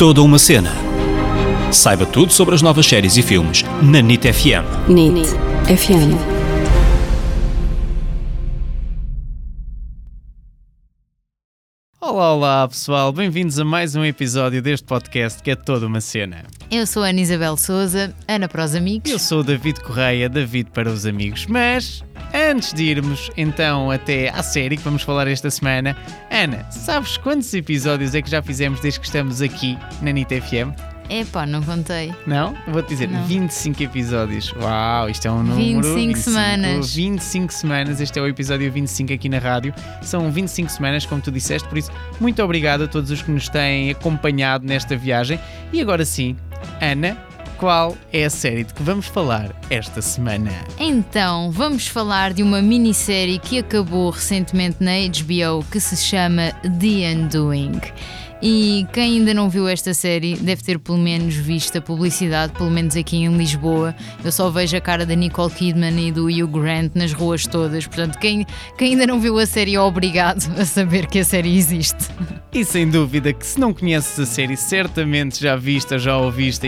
Toda uma cena. Saiba tudo sobre as novas séries e filmes na NIT FM. NIT FM. Olá, olá pessoal, bem-vindos a mais um episódio deste podcast que é toda uma cena. Eu sou a Ana Isabel Souza, Ana para os amigos. Eu sou o David Correia, David para os amigos, mas antes de irmos então até à série que vamos falar esta semana, Ana, sabes quantos episódios é que já fizemos desde que estamos aqui na NIT FM? Epá, não contei. Não? Vou-te dizer, Não. 25 episódios. Uau, isto é um número. 25 semanas. 25 semanas, este é o episódio 25 aqui na rádio. São 25 semanas, como tu disseste, por isso, muito obrigado a todos os que nos têm acompanhado nesta viagem. E agora sim, Ana, qual é a série de que vamos falar esta semana? Então, vamos falar de uma minissérie que acabou recentemente na HBO que se chama The Undoing. E quem ainda não viu esta série deve ter pelo menos visto a publicidade, pelo menos aqui em Lisboa. Eu só vejo a cara da Nicole Kidman e do Hugh Grant nas ruas todas. Portanto, quem, quem ainda não viu a série é obrigado a saber que a série existe. E sem dúvida que se não conheces a série, certamente já viste ou já ouviste